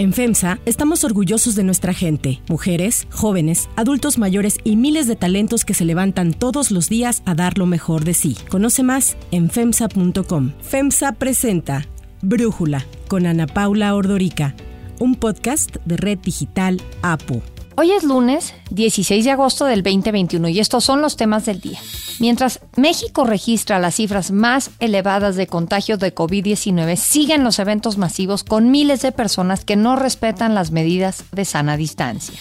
En FEMSA estamos orgullosos de nuestra gente, mujeres, jóvenes, adultos mayores y miles de talentos que se levantan todos los días a dar lo mejor de sí. Conoce más en FEMSA.com. FEMSA presenta Brújula con Ana Paula Ordorica, un podcast de Red Digital APU. Hoy es lunes 16 de agosto del 2021 y estos son los temas del día. Mientras México registra las cifras más elevadas de contagios de COVID-19, siguen los eventos masivos con miles de personas que no respetan las medidas de sana distancia.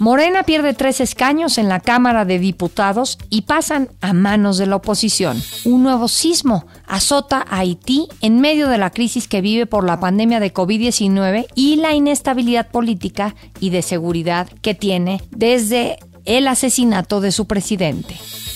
Morena pierde tres escaños en la Cámara de Diputados y pasan a manos de la oposición. Un nuevo sismo azota a Haití en medio de la crisis que vive por la pandemia de COVID-19 y la inestabilidad política y de seguridad que tiene desde el asesinato de su presidente.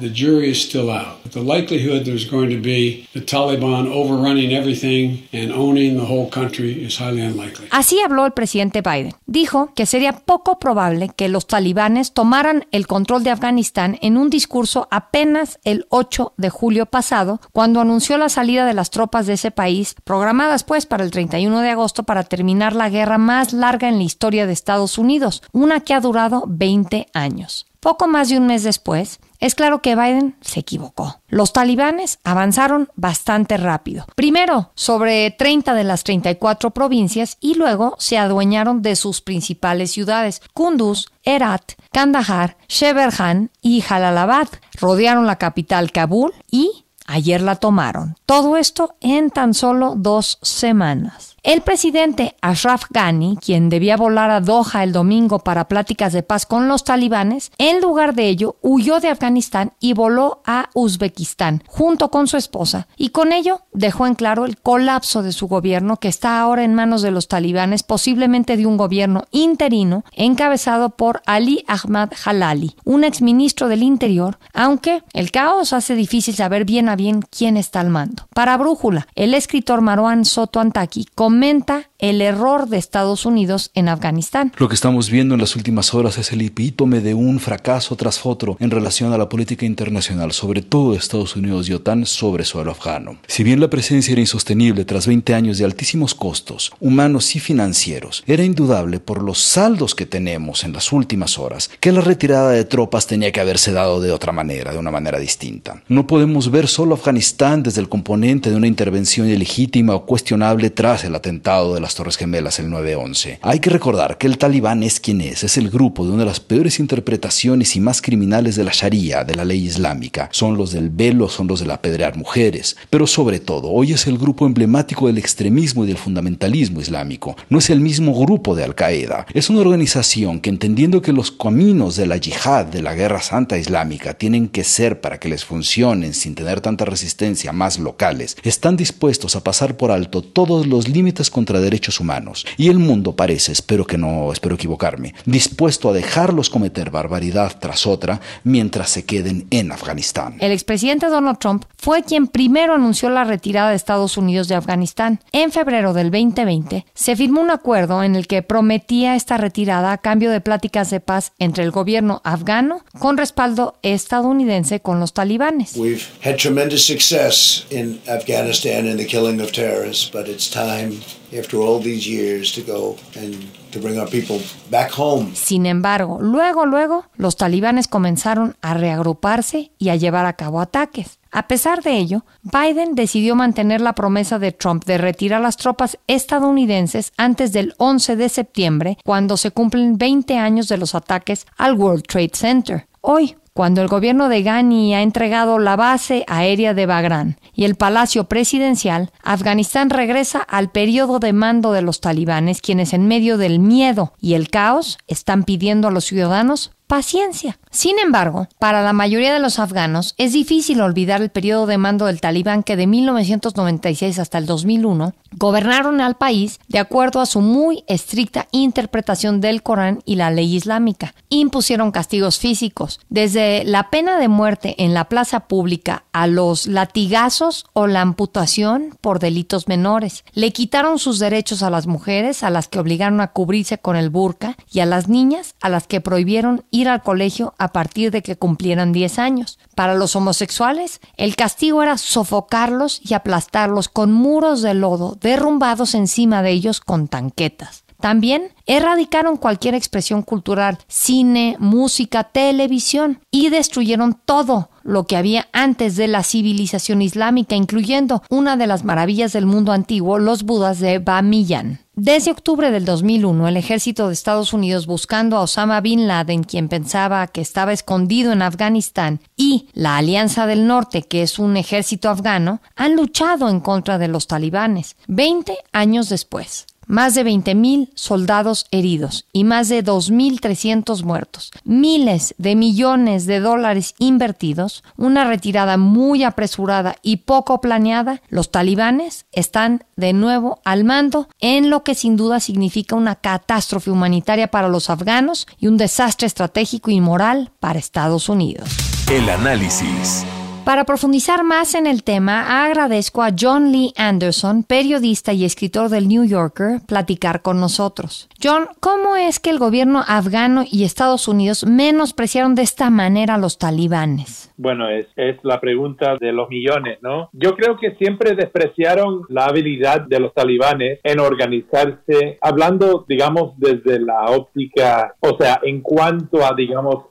The jury is still out. But the likelihood there's going to be the Taliban overrunning everything and owning the whole country is highly unlikely. Así habló el presidente Biden. Dijo que sería poco probable que los talibanes tomaran el control de Afganistán en un discurso apenas el 8 de julio pasado, cuando anunció la salida de las tropas de ese país, programadas pues para el 31 de agosto para terminar la guerra más larga en la historia de Estados Unidos, una que ha durado 20 años. Poco más de un mes después, es claro que Biden se equivocó. Los talibanes avanzaron bastante rápido. Primero sobre 30 de las 34 provincias y luego se adueñaron de sus principales ciudades, Kunduz, Herat, Kandahar, Sheberhan y Jalalabad. Rodearon la capital Kabul y ayer la tomaron. Todo esto en tan solo dos semanas. El presidente Ashraf Ghani, quien debía volar a Doha el domingo para pláticas de paz con los talibanes, en lugar de ello huyó de Afganistán y voló a Uzbekistán junto con su esposa y con ello dejó en claro el colapso de su gobierno que está ahora en manos de los talibanes, posiblemente de un gobierno interino encabezado por Ali Ahmad Halali, un exministro del Interior, aunque el caos hace difícil saber bien a bien quién está al mando. Para Brújula, el escritor Marwan Soto Antaki comenta el error de Estados Unidos en Afganistán. Lo que estamos viendo en las últimas horas es el epítome de un fracaso tras otro en relación a la política internacional, sobre todo de Estados Unidos y OTAN sobre suelo afgano. Si bien la presencia era insostenible tras 20 años de altísimos costos, humanos y financieros, era indudable por los saldos que tenemos en las últimas horas que la retirada de tropas tenía que haberse dado de otra manera, de una manera distinta. No podemos ver solo Afganistán desde el componente de una intervención ilegítima o cuestionable tras el atentado de las Torres Gemelas el 9-11. Hay que recordar que el talibán es quien es, es el grupo de una de las peores interpretaciones y más criminales de la Sharia, de la ley islámica. Son los del velo, son los del apedrear mujeres. Pero sobre todo, hoy es el grupo emblemático del extremismo y del fundamentalismo islámico. No es el mismo grupo de Al-Qaeda. Es una organización que entendiendo que los caminos de la yihad, de la guerra santa islámica, tienen que ser para que les funcionen sin tener tanta resistencia más locales, están dispuestos a pasar por alto todos los límites contra derechos humanos. Y el mundo parece, espero que no, espero equivocarme, dispuesto a dejarlos cometer barbaridad tras otra mientras se queden en Afganistán. El expresidente Donald Trump fue quien primero anunció la retirada de Estados Unidos de Afganistán. En febrero del 2020 se firmó un acuerdo en el que prometía esta retirada a cambio de pláticas de paz entre el gobierno afgano con respaldo estadounidense con los talibanes. We've had tremendous success in Afghanistan in the killing of terrorists, but it's time after all these years to go and to bring our people back home. Sin embargo, luego, luego, los talibanes comenzaron a reagruparse y a llevar a cabo ataques. A pesar de ello, Biden decidió mantener la promesa de Trump de retirar las tropas estadounidenses antes del 11 de septiembre, cuando se cumplen 20 años de los ataques al World Trade Center. Hoy, cuando el gobierno de Ghani ha entregado la base aérea de Bagrán y el palacio presidencial, Afganistán regresa al periodo de mando de los talibanes, quienes en medio del miedo y el caos están pidiendo a los ciudadanos paciencia. Sin embargo, para la mayoría de los afganos es difícil olvidar el periodo de mando del talibán que de 1996 hasta el 2001 gobernaron al país de acuerdo a su muy estricta interpretación del Corán y la ley islámica. Impusieron castigos físicos, desde la pena de muerte en la plaza pública a los latigazos o la amputación por delitos menores. Le quitaron sus derechos a las mujeres, a las que obligaron a cubrirse con el burka, y a las niñas, a las que prohibieron ir al colegio a partir de que cumplieran 10 años. Para los homosexuales, el castigo era sofocarlos y aplastarlos con muros de lodo derrumbados encima de ellos con tanquetas. También erradicaron cualquier expresión cultural, cine, música, televisión y destruyeron todo lo que había antes de la civilización islámica, incluyendo una de las maravillas del mundo antiguo, los Budas de Bamiyan. Desde octubre del 2001, el ejército de Estados Unidos buscando a Osama Bin Laden, quien pensaba que estaba escondido en Afganistán, y la Alianza del Norte, que es un ejército afgano, han luchado en contra de los talibanes. Veinte años después, más de 20.000 soldados heridos y más de 2.300 muertos, miles de millones de dólares invertidos, una retirada muy apresurada y poco planeada, los talibanes están de nuevo al mando en lo que sin duda significa una catástrofe humanitaria para los afganos y un desastre estratégico y moral para Estados Unidos. El análisis. Para profundizar más en el tema, agradezco a John Lee Anderson, periodista y escritor del New Yorker, platicar con nosotros. John, ¿cómo es que el gobierno afgano y Estados Unidos menospreciaron de esta manera a los talibanes? Bueno, es, la pregunta de los millones, ¿no? Yo creo que siempre despreciaron la habilidad de los talibanes en organizarse, hablando, digamos, desde la óptica, o sea, en cuanto a, digamos,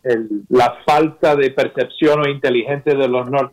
la falta de percepción o inteligencia de los norteamericanos,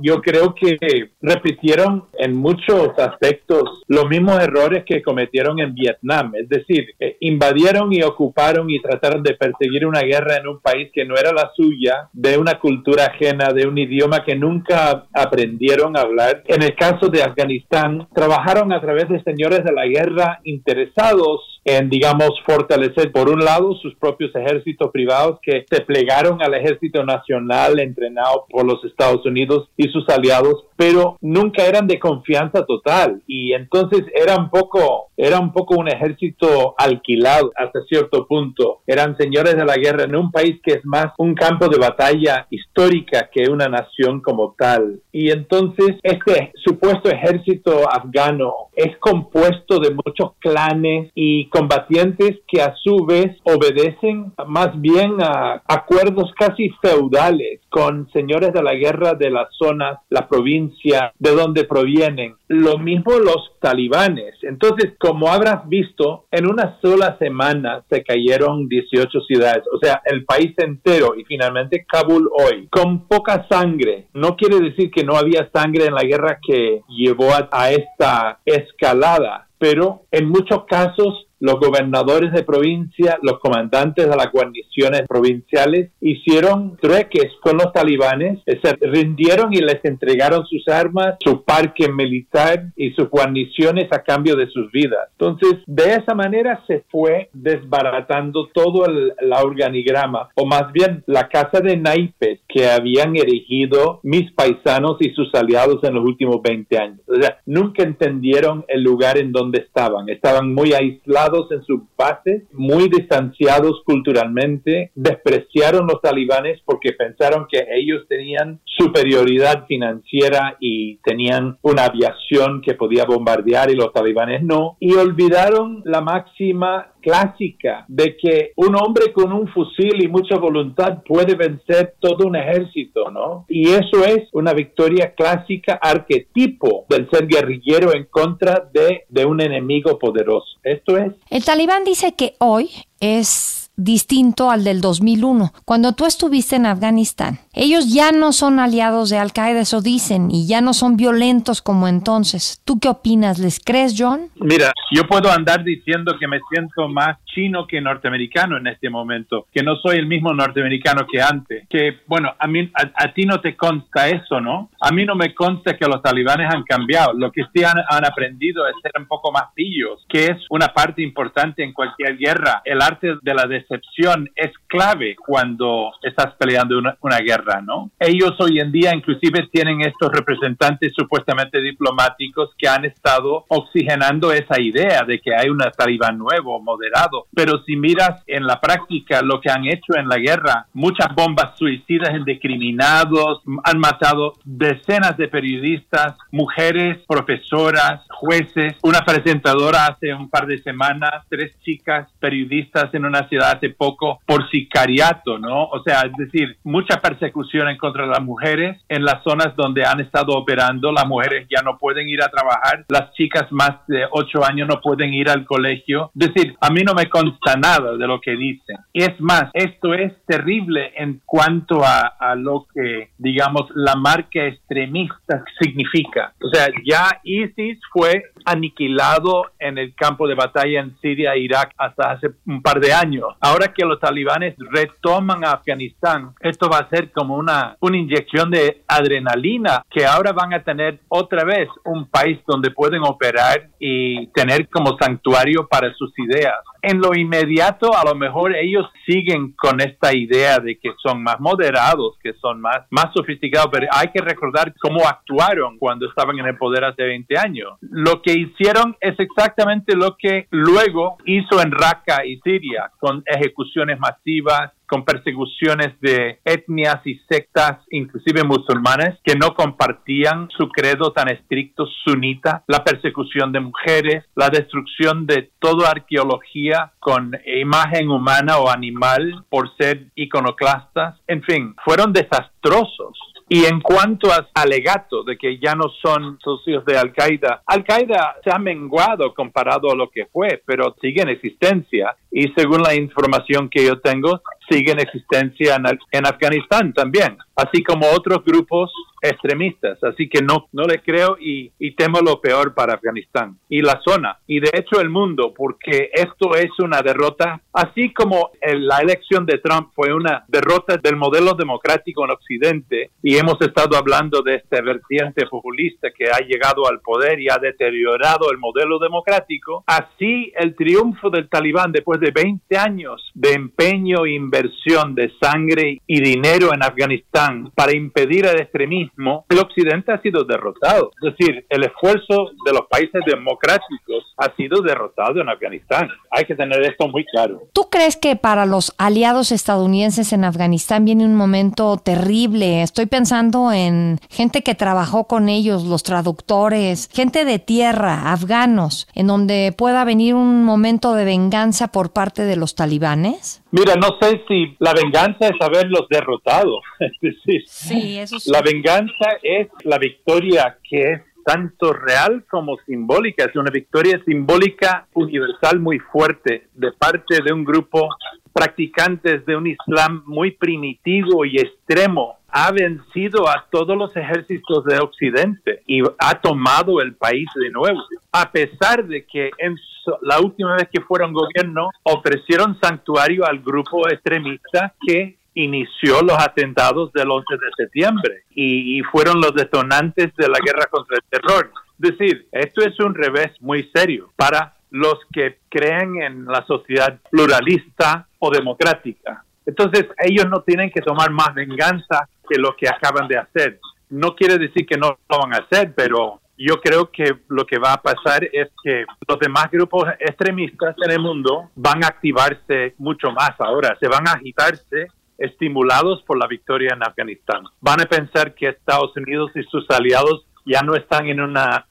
yo creo que repitieron en muchos aspectos los mismos errores que cometieron en Vietnam, es decir, eh, invadieron y ocuparon y trataron de perseguir una guerra en un país que no era la suya, de una cultura ajena, de un idioma que nunca aprendieron a hablar. En el caso de Afganistán, trabajaron a través de señores de la guerra interesados en, digamos, fortalecer, por un lado, sus propios ejércitos privados que se plegaron al ejército nacional entrenado por los Estados Unidos y sus aliados, pero nunca eran de confianza total y entonces era un poco, era un poco un ejército alquilado hasta cierto punto. Eran señores de la guerra en un país que es más un campo de batalla histórica que una nación como tal. Y entonces este supuesto ejército afgano es compuesto de muchos clanes y combatientes que a su vez obedecen más bien a acuerdos casi feudales con señores de la guerra de las zonas, la provincia de donde provienen. Lo mismo los talibanes. Entonces, como habrás visto, en una sola semana se cayeron 18 ciudades, o sea, el país entero y finalmente Kabul hoy, con poca sangre. No quiere decir que no había sangre en la guerra que llevó a esta escalada, pero en muchos casos los gobernadores de provincia, los comandantes de las guarniciones provinciales hicieron trueques con los talibanes, se rindieron y les entregaron sus armas, su parque militar y sus guarniciones a cambio de sus vidas. Entonces, de esa manera se fue desbaratando todo el organigrama, o más bien la casa de naipes que habían erigido mis paisanos y sus aliados en los últimos 20 años. O sea, nunca entendieron el lugar en donde estaban, estaban muy aislados en sus bases, muy distanciados culturalmente, despreciaron los talibanes porque pensaron que ellos tenían superioridad financiera y tenían una aviación que podía bombardear y los talibanes no, y olvidaron la máxima clásica de que un hombre con un fusil y mucha voluntad puede vencer todo un ejército, ¿no? Y eso es una victoria clásica, arquetipo del ser guerrillero en contra de, de un enemigo poderoso. Esto es. El talibán dice que hoy es distinto al del 2001, cuando tú estuviste en Afganistán. Ellos ya no son aliados de Al Qaeda, eso dicen, y ya no son violentos como entonces. ¿Tú qué opinas? ¿Les crees, John? Mira, yo puedo andar diciendo que me siento más chino que norteamericano en este momento, que no soy el mismo norteamericano que antes. Que, bueno, a, mí, a, ti no te consta eso, ¿no? A mí no me consta que los talibanes han cambiado. Lo que sí han, han aprendido es ser un poco más pillos, que es una parte importante en cualquier guerra. El arte de la decepción es clave cuando estás peleando una, una guerra, ¿no? Ellos hoy en día inclusive tienen estos representantes supuestamente diplomáticos que han estado oxigenando esa idea de que hay un talibán nuevo, moderado. Pero si miras en la práctica lo que han hecho en la guerra, muchas bombas suicidas indiscriminados, han matado decenas de periodistas, mujeres, profesoras, jueces, una presentadora hace un par de semanas, tres chicas periodistas en una ciudad hace poco por sicariato, ¿no? O sea, es decir, mucha persecución en contra de las mujeres en las zonas donde han estado operando. Las mujeres ya no pueden ir a trabajar, las chicas más de ocho años no pueden ir al colegio. Es decir, a mí no me consta nada de lo que dicen. Es más, esto es terrible en cuanto a, a lo que, digamos, la marca extremista significa. O sea, ya ISIS fue aniquilado en el campo de batalla en Siria e Irak hasta hace un par de años. Ahora que los talibanes retoman a Afganistán, esto va a ser como una, una inyección de adrenalina que ahora van a tener otra vez un país donde pueden operar y tener como santuario para sus ideas en lo inmediato a lo mejor ellos siguen con esta idea de que son más moderados, que son más, más sofisticados, pero hay que recordar cómo actuaron cuando estaban en el poder hace 20 años. Lo que hicieron es exactamente lo que luego hizo en Raqqa y Siria, con ejecuciones masivas, con persecuciones de etnias y sectas, inclusive musulmanes, que no compartían su credo tan estricto sunita, la persecución de mujeres, la destrucción de toda arqueología con imagen humana o animal por ser iconoclastas. En fin, fueron desastrosos. Y en cuanto a alegato de que ya no son socios de Al Qaeda, Al Qaeda se ha menguado comparado a lo que fue, pero sigue en existencia. Y según la información que yo tengo, sigue en existencia en, Afganistán también, así como otros grupos extremistas. Así que no, no le creo y, y, temo lo peor para Afganistán y la zona y de hecho el mundo, porque esto es una derrota, así como la elección de Trump fue una derrota del modelo democrático en Occidente y hemos estado hablando de este vertiente populista que ha llegado al poder y ha deteriorado el modelo democrático, así el triunfo del talibán después de 20 años de empeño e inversión de sangre y dinero en Afganistán para impedir el extremismo, el Occidente ha sido derrotado. Es decir, el esfuerzo de los países democráticos ha sido derrotado en Afganistán. Hay que tener esto muy claro. ¿Tú crees que para los aliados estadounidenses en Afganistán viene un momento terrible? Estoy pensando en gente que trabajó con ellos, los traductores, gente de tierra, afganos, en donde pueda venir un momento de venganza por parte de los talibanes. Mira, no sé si la venganza es haberlos derrotado. Es decir, sí, eso la venganza es la victoria que es tanto real como simbólica. Es una victoria simbólica universal muy fuerte de parte de un grupo practicantes de un Islam muy primitivo y extremo. Ha vencido a todos los ejércitos de Occidente y ha tomado el país de nuevo. A pesar de que en la última vez que fueron gobierno ofrecieron santuario al grupo extremista que inició los atentados del 11 de septiembre y, fueron los detonantes de la guerra contra el terror. Es decir, esto es un revés muy serio para los que creen en la sociedad pluralista o democrática. Entonces, ellos no tienen que tomar más venganza que lo que acaban de hacer. No quiere decir que no lo van a hacer, pero yo creo que lo que va a pasar es que los demás grupos extremistas en el mundo van a activarse mucho más ahora, se van a agitarse estimulados por la victoria en Afganistán. Van a pensar que Estados Unidos y sus aliados ya no están en una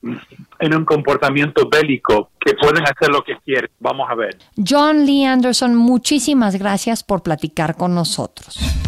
en un comportamiento bélico que pueden hacer lo que quieren. Vamos a ver. John Lee Anderson, muchísimas gracias por platicar con nosotros.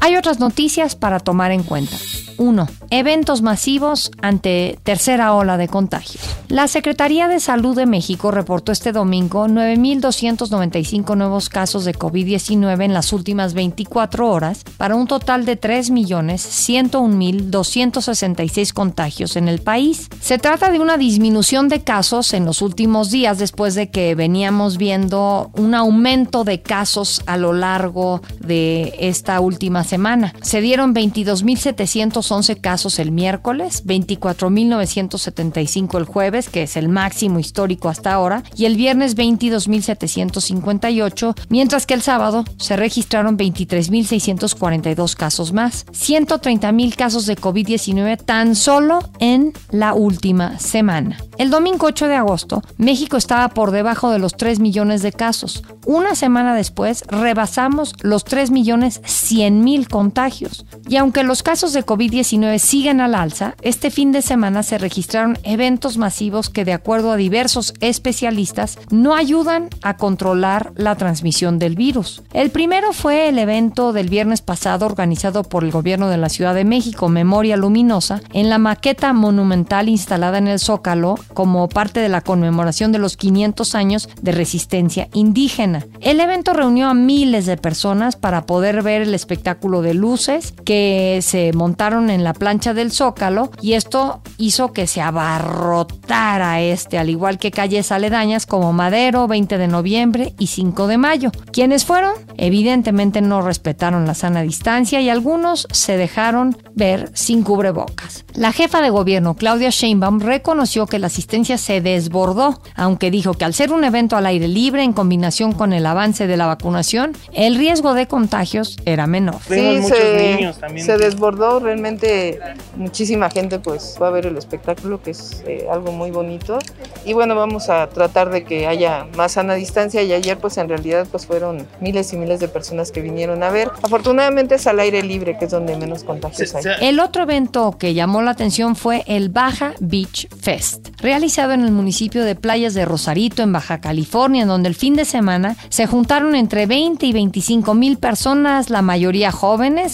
Hay otras noticias para tomar en cuenta. 1. Eventos masivos ante tercera ola de contagios. La Secretaría de Salud de México reportó este domingo 9.295 nuevos casos de COVID-19 en las últimas 24 horas, para un total de 3.101.266 contagios en el país. Se trata de una disminución de casos en los últimos días después de que veníamos viendo un aumento de casos a lo largo de esta última semana. Se dieron 22.700 211 casos el miércoles, 24.975 el jueves, que es el máximo histórico hasta ahora, y el viernes 22.758, mientras que el sábado se registraron 23.642 casos más, 130.000 casos de COVID-19 tan solo en la última semana. El domingo 8 de agosto, México estaba por debajo de los 3 millones de casos. Una semana después, rebasamos los 3 millones 100 mil contagios. Y aunque los casos de COVID-19 siguen al alza, este fin de semana se registraron eventos masivos que, de acuerdo a diversos especialistas, no ayudan a controlar la transmisión del virus. El primero fue el evento del viernes pasado organizado por el gobierno de la Ciudad de México, Memoria Luminosa, en la maqueta monumental instalada en el Zócalo como parte de la conmemoración de los 500 años de resistencia indígena. El evento reunió a miles de personas para poder ver el espectáculo de luces que se montaron en la plancha del Zócalo y esto hizo que se abarrotara este, al igual que calles aledañas como Madero, 20 de noviembre y 5 de mayo. ¿Quiénes fueron? Evidentemente no respetaron la sana distancia y algunos se dejaron ver sin cubrebocas. La jefa de gobierno, Claudia Sheinbaum, reconoció que la asistencia se desbordó, aunque dijo que al ser un evento al aire libre en combinación con el avance de la vacunación, el riesgo de contagios era menor. Sí, se, se desbordó realmente muchísima gente pues va a ver el espectáculo que es eh, algo muy bonito. Y bueno vamos a tratar de que haya más sana distancia. Y ayer pues en realidad pues fueron miles y miles de personas que vinieron a ver. Afortunadamente es al aire libre que es donde menos contagios hay. el otro evento que llamó la atención fue el Baja Beach Fest realizado en el municipio de Playas de Rosarito en Baja California en donde el fin de semana se juntaron entre 20 y 25 mil personas la mayoría jóvenes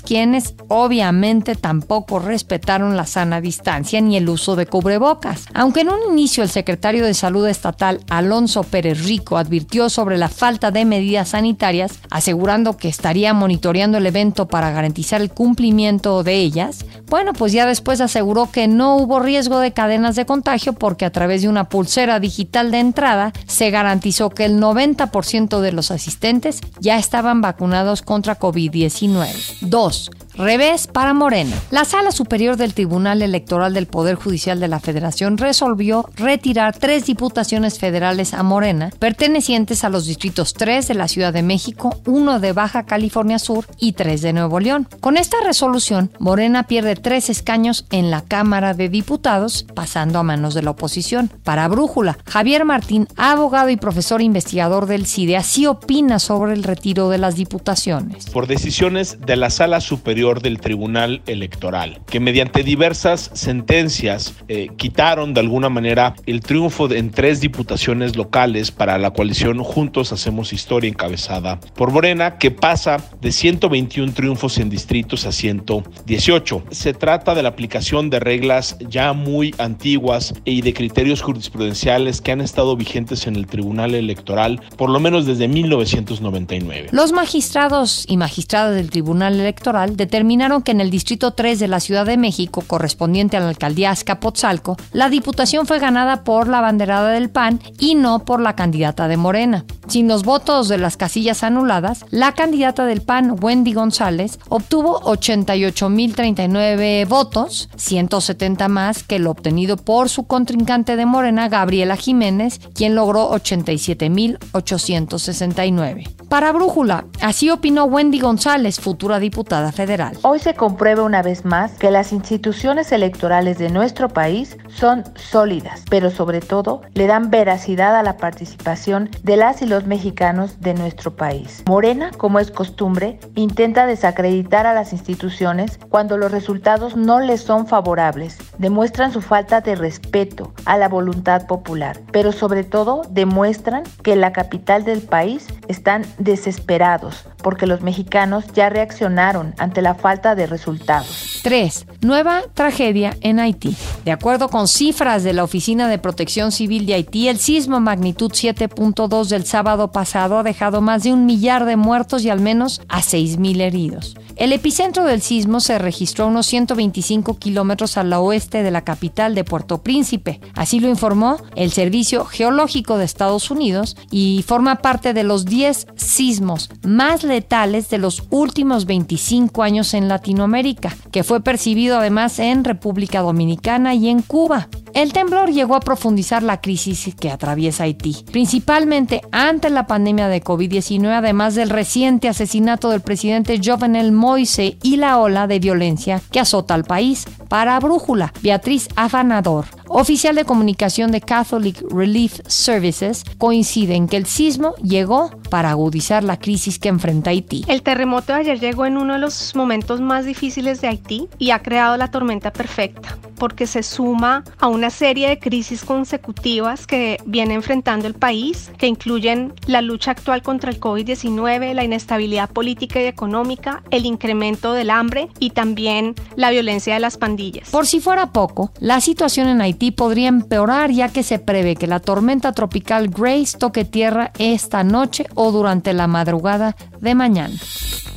quienes obviamente tampoco respetaron la sana distancia ni el uso de cubrebocas. Aunque en un inicio el secretario de Salud Estatal Alonso Pérez Rico advirtió sobre la falta de medidas sanitarias, asegurando que estaría monitoreando el evento para garantizar el cumplimiento de ellas, bueno, pues ya después aseguró que no hubo riesgo de cadenas de contagio porque a través de una pulsera digital de entrada se garantizó que el 90% de los asistentes ya estaban vacunados contra COVID-19. 2. Revés para Morena. La Sala Superior del Tribunal Electoral del Poder Judicial de la Federación resolvió retirar tres diputaciones federales a Morena, pertenecientes a los distritos 3 de la Ciudad de México, 1 de Baja California Sur y 3 de Nuevo León. Con esta resolución, Morena pierde tres escaños en la Cámara de Diputados, pasando a manos de la oposición. Para Brújula, Javier Martín, abogado y profesor investigador del CIDE, así opina sobre el retiro de las diputaciones. Por decisiones de la Sala Superior del Tribunal Electoral, que mediante diversas sentencias eh, quitaron de alguna manera el triunfo en tres diputaciones locales para la coalición Juntos Hacemos Historia encabezada por Morena, que pasa de 121 triunfos en distritos a 118. Se trata de la aplicación de reglas ya muy antiguas y de criterios jurisprudenciales que han estado vigentes en el Tribunal Electoral por lo menos desde 1999. Los magistrados y magistradas del Tribunal Electoral determinaron que en el Distrito 3 de la Ciudad de México, correspondiente a la alcaldía Azcapotzalco, la diputación fue ganada por la banderada del PAN y no por la candidata de Morena. Sin los votos de las casillas anuladas, la candidata del PAN, Wendy González, obtuvo 88.039 votos, 170 más que lo obtenido por su contrincante de Morena, Gabriela Jiménez, quien logró 87.869. Para Brújula, así opinó Wendy González, futura diputada federal. Hoy se comprueba una vez más que las instituciones electorales de nuestro país son sólidas, pero sobre todo le dan veracidad a la participación de las y los mexicanos de nuestro país. Morena, como es costumbre, intenta desacreditar a las instituciones cuando los resultados no les son favorables, demuestran su falta de respeto a la voluntad popular, pero sobre todo demuestran que en la capital del país están desesperados porque los mexicanos ya reaccionaron ante la falta de resultados. 3. Nueva tragedia en Haití. De acuerdo con cifras de la Oficina de Protección Civil de Haití, el sismo magnitud 7.2 del sábado pasado ha dejado más de un millar de muertos y al menos a 6.000 heridos. El epicentro del sismo se registró a unos 125 kilómetros al oeste de la capital de Puerto Príncipe. Así lo informó el Servicio Geológico de Estados Unidos y forma parte de los 10 sismos más letales de los últimos 25 años en Latinoamérica, que fue percibido además en República Dominicana y en Cuba. El temblor llegó a profundizar la crisis que atraviesa Haití, principalmente ante la pandemia de COVID-19, además del reciente asesinato del presidente Jovenel Moise y la ola de violencia que azota al país. Para Brújula, Beatriz Afanador, oficial de comunicación de Catholic Relief Services, coincide en que el sismo llegó para agudizar la crisis que enfrenta Haití. El terremoto de ayer llegó en uno de los momentos más difíciles de Haití y ha creado la tormenta perfecta, porque se suma a una serie de crisis consecutivas que viene enfrentando el país, que incluyen la lucha actual contra el COVID-19, la inestabilidad política y económica, el incremento del hambre y también la violencia de las pandillas. Por si fuera poco, la situación en Haití podría empeorar ya que se prevé que la tormenta tropical Grace toque tierra esta noche o durante la madrugada de mañana.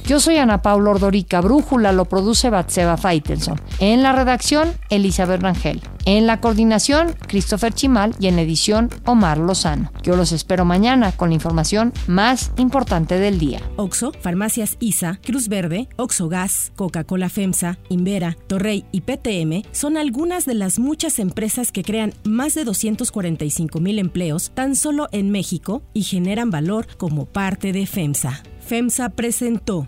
Yo soy Ana Paula Ordorica, Brújula lo produce Batseba Faitelson. En la redacción, Elizabeth Rangel. En la coordinación, Christopher Chimal y en edición, Omar Lozano. Yo los espero mañana con la información más importante del día. Oxo, Farmacias ISA, Cruz Verde, Oxo Gas, Coca-Cola FEMSA, Invera, Torrey y PTM son algunas de las muchas empresas que crean más de 245 mil empleos tan solo en México y generan valor como parte de FEMSA. FEMSA presentó